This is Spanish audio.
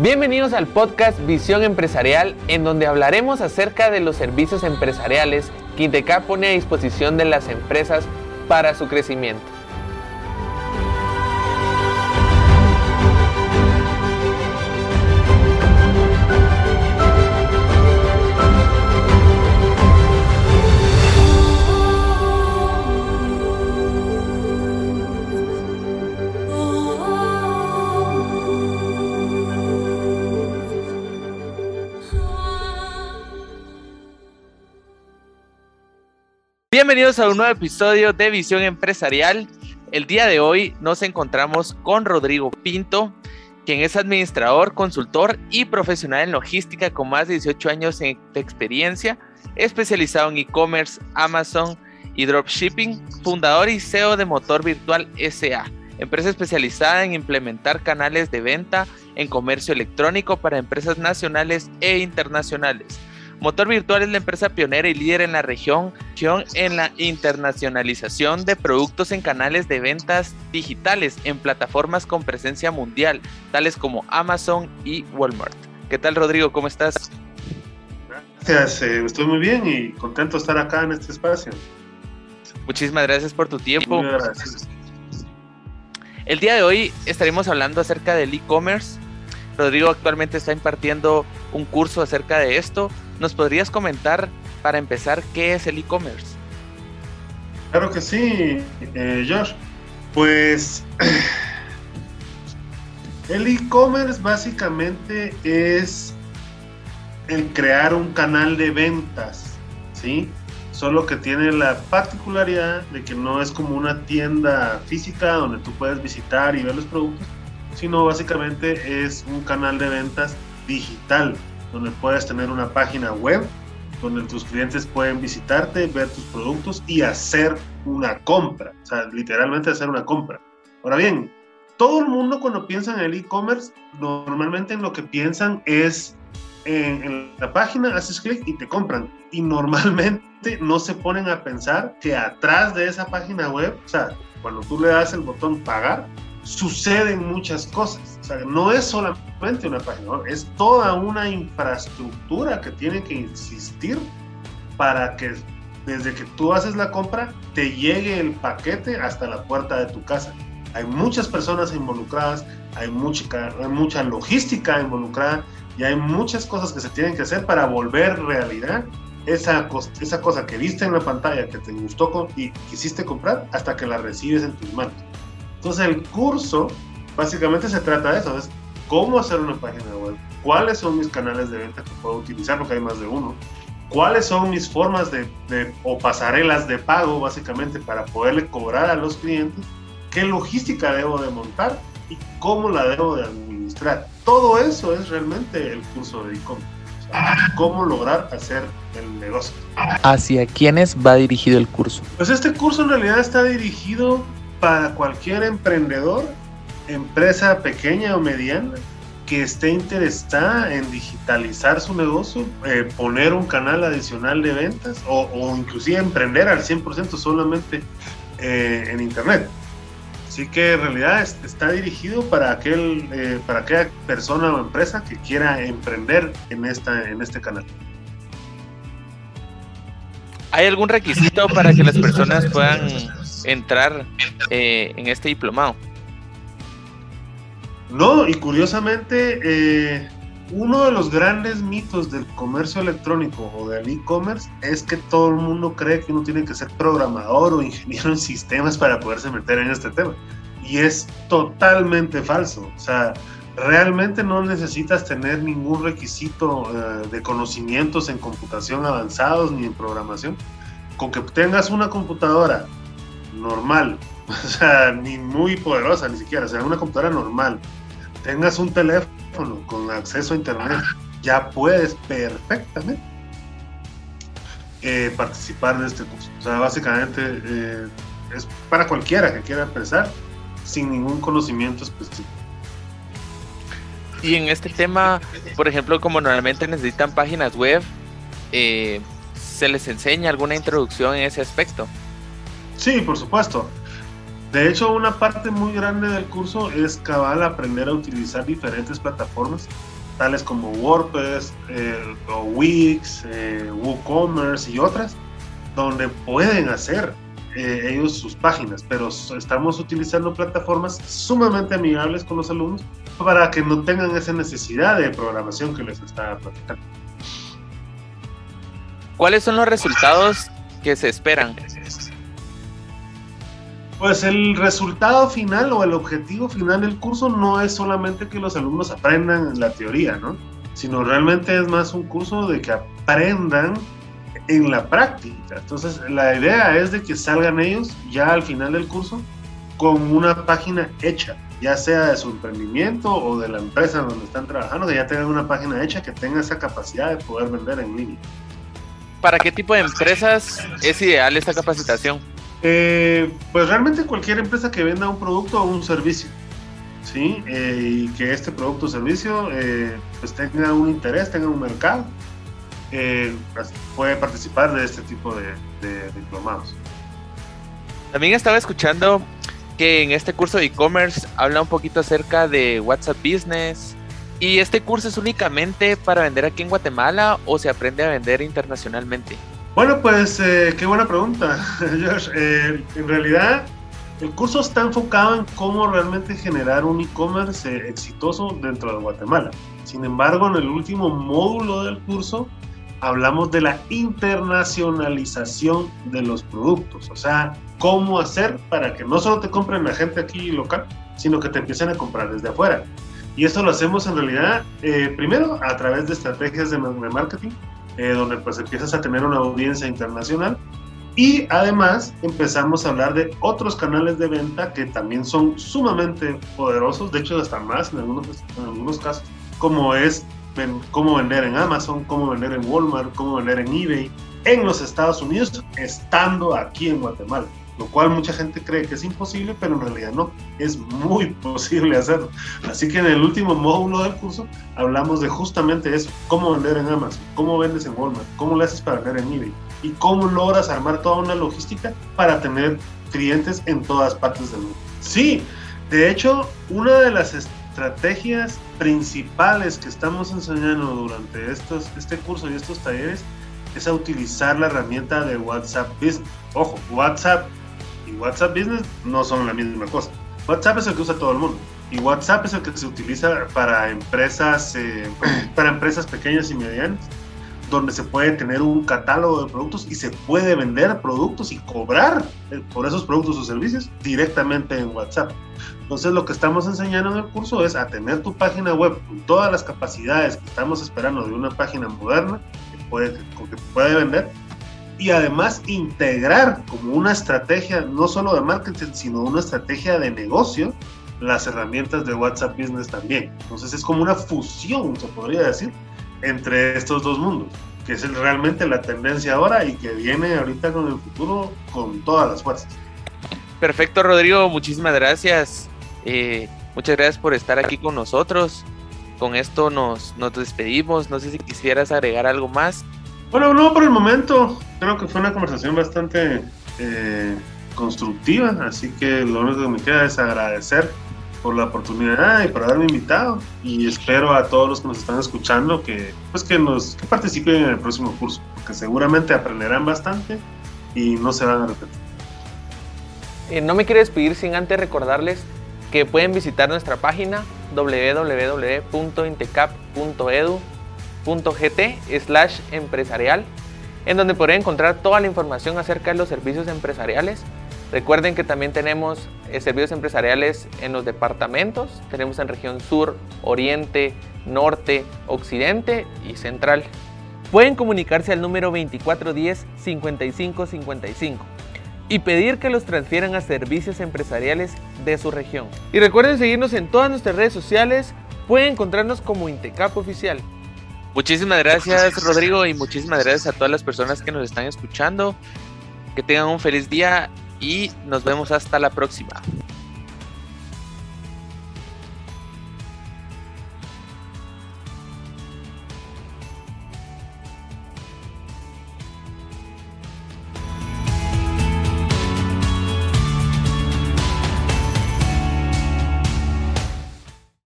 Bienvenidos al podcast Visión Empresarial, en donde hablaremos acerca de los servicios empresariales que Inteca pone a disposición de las empresas para su crecimiento. Bienvenidos a un nuevo episodio de Visión Empresarial. El día de hoy nos encontramos con Rodrigo Pinto, quien es administrador, consultor y profesional en logística con más de 18 años de experiencia, especializado en e-commerce, Amazon y dropshipping, fundador y CEO de Motor Virtual SA, empresa especializada en implementar canales de venta en comercio electrónico para empresas nacionales e internacionales Motor Virtual es la empresa pionera y líder en la región en la internacionalización de productos en canales de ventas digitales en plataformas con presencia mundial, tales como Amazon y Walmart. ¿Qué tal, Rodrigo? ¿Cómo estás? Gracias, eh, estoy muy bien y contento de estar acá en este espacio. Muchísimas gracias por tu tiempo. Muy gracias. El día de hoy estaremos hablando acerca del e-commerce. Rodrigo actualmente está impartiendo un curso acerca de esto. ¿Nos podrías comentar para empezar qué es el e-commerce? Claro que sí, eh, Josh. Pues el e-commerce básicamente es el crear un canal de ventas, ¿sí? Solo que tiene la particularidad de que no es como una tienda física donde tú puedes visitar y ver los productos, sino básicamente es un canal de ventas digital, donde puedes tener una página web donde tus clientes pueden visitarte, ver tus productos y hacer una compra, o sea, literalmente hacer una compra. Ahora bien, todo el mundo cuando piensa en el e-commerce, normalmente en lo que piensan es en, la página, haces clic y te compran. Y normalmente no se ponen a pensar que atrás de esa página web, o sea, cuando tú le das el botón pagar, suceden muchas cosas. No es solamente una página es toda una infraestructura que tiene que existir para que desde que tú haces la compra te llegue el paquete hasta la puerta de tu casa. Hay muchas personas involucradas, hay mucha, hay mucha logística involucrada y hay muchas cosas que se tienen que hacer para volver realidad esa, esa cosa que viste en la pantalla que te gustó y quisiste comprar hasta que la recibes en tus manos. Entonces el curso básicamente se trata de eso, es cómo hacer una página web, cuáles son mis canales de venta que puedo utilizar, porque hay más de uno, cuáles son mis formas de, o pasarelas de pago básicamente para poderle cobrar a los clientes, qué logística debo de montar y cómo la debo de administrar. Todo eso es realmente el curso de e-commerce. cómo lograr hacer el negocio. ¿Hacia quiénes va dirigido el curso? Pues este curso en realidad está dirigido para cualquier emprendedor, empresa pequeña o mediana que esté interesada en digitalizar su negocio, eh, poner un canal adicional de ventas o, inclusive emprender al 100% solamente eh, en Internet. Así que en realidad está dirigido para, aquel, eh, para aquella persona o empresa que quiera emprender en, esta, en este canal. ¿Hay algún requisito para que las personas puedan entrar en este diplomado. No, y curiosamente, eh, uno de los grandes mitos del comercio electrónico o del e-commerce es que todo el mundo cree que uno tiene que ser programador o ingeniero en sistemas para poderse meter en este tema. Y es totalmente falso. O sea, realmente no necesitas tener ningún requisito eh, de conocimientos en computación avanzados ni en programación. Con que tengas una computadora normal, o sea, ni muy poderosa ni siquiera, o sea, una computadora normal, tengas un teléfono con acceso a internet, ya puedes perfectamente eh, participar de este curso. O sea, básicamente eh, es para cualquiera que quiera empezar sin ningún conocimiento específico. Y en este tema, por ejemplo, como normalmente necesitan páginas web, eh, ¿se les enseña alguna introducción en ese aspecto? Sí, por supuesto. De hecho, una parte muy grande del curso es cabal aprender a utilizar diferentes plataformas, tales como WordPress, eh, o Wix, eh, WooCommerce y otras, donde pueden hacer eh, ellos sus páginas, pero estamos utilizando plataformas sumamente amigables con los alumnos para que no tengan esa necesidad de programación que les está platicando. ¿Cuáles son los resultados que se esperan? Pues el resultado final o el objetivo final del curso no es solamente que los alumnos aprendan la teoría, ¿no? Sino realmente es más un curso de que aprendan en la práctica. Entonces, la idea es de que salgan ellos ya al final del curso con una página hecha, ya sea de su emprendimiento o de la empresa donde están trabajando, que ya tengan una página hecha que tenga esa capacidad de poder vender en línea. ¿Para qué tipo de empresas es ideal esta capacitación? Eh, pues realmente cualquier empresa que venda un producto o un servicio, ¿sí? Eh, y que este producto o servicio eh, pues tenga un interés, tenga un mercado, pues puede participar de este tipo de, de diplomados. También estaba escuchando que en este curso de e-commerce habla un poquito acerca de WhatsApp Business. ¿Y este curso es únicamente para vender aquí en Guatemala o se aprende a vender internacionalmente? Bueno, pues eh, qué buena pregunta, Josh. Eh, en realidad, el curso está enfocado en cómo realmente generar un e-commerce eh, exitoso dentro de Guatemala. Sin embargo, en el último módulo del curso hablamos de la internacionalización de los productos, o sea, cómo hacer para que no solo te compren la gente aquí local, sino que te empiecen a comprar desde afuera. Y esto lo hacemos en realidad, primero, a través de estrategias de marketing, eh, donde pues empiezas a tener una audiencia internacional. Y además empezamos a hablar de otros canales de venta que también son sumamente poderosos, de hecho hasta más en algunos, en algunos casos, como es cómo vender en Amazon, cómo vender en Walmart, cómo vender en eBay en los Estados Unidos, estando aquí en Guatemala lo cual mucha gente cree que es imposible, pero en realidad no, es muy posible hacerlo. Así que en el último módulo del curso hablamos de justamente eso, cómo vender en Amazon, cómo vendes en Walmart, cómo le haces para vender en eBay y cómo logras armar toda una logística para tener clientes en todas partes del mundo. Sí, de hecho, una de las estrategias principales que estamos enseñando durante estos, este curso y estos talleres es a utilizar la herramienta de WhatsApp Business. Ojo, WhatsApp y WhatsApp Business no son la misma cosa. WhatsApp es el que usa todo el mundo y WhatsApp es el que se utiliza para empresas, eh, para empresas pequeñas y medianas, donde se puede tener un catálogo de productos y se puede vender productos y cobrar eh, por esos productos o servicios directamente en WhatsApp. Entonces lo que estamos enseñando en el curso es a tener tu página web con todas las capacidades que estamos esperando de una página moderna que puede, que puede vender y además integrar como una estrategia no solo de marketing, sino una estrategia de negocio las herramientas de WhatsApp Business también. Entonces es como una fusión, se podría decir, entre estos dos mundos, que es realmente la tendencia ahora y que viene ahorita con el futuro con todas las fuerzas. Perfecto, Rodrigo, muchísimas gracias. Eh, muchas gracias por estar aquí con nosotros. Con esto nos, nos despedimos. No sé si quisieras agregar algo más. Bueno, no por el momento. Creo que fue una conversación bastante eh, constructiva, así que lo único que me queda es agradecer por la oportunidad y por haberme invitado y espero a todos los que nos están escuchando que pues que nos que participen en el próximo curso porque seguramente aprenderán bastante y no se van a repetir. Eh, no me quiero despedir sin antes recordarles que pueden visitar nuestra página www.intecap.edu gt slash empresarial, en donde podrán encontrar toda la información acerca de los servicios empresariales. Recuerden que también tenemos eh, servicios empresariales en los departamentos, tenemos en región sur, oriente, norte, occidente y central. Pueden comunicarse al número 2410-5555 y pedir que los transfieran a servicios empresariales de su región. Y recuerden seguirnos en todas nuestras redes sociales, pueden encontrarnos como Intecap Oficial. Muchísimas gracias, Rodrigo, y muchísimas gracias a todas las personas que nos están escuchando. Que tengan un feliz día y nos vemos hasta la próxima.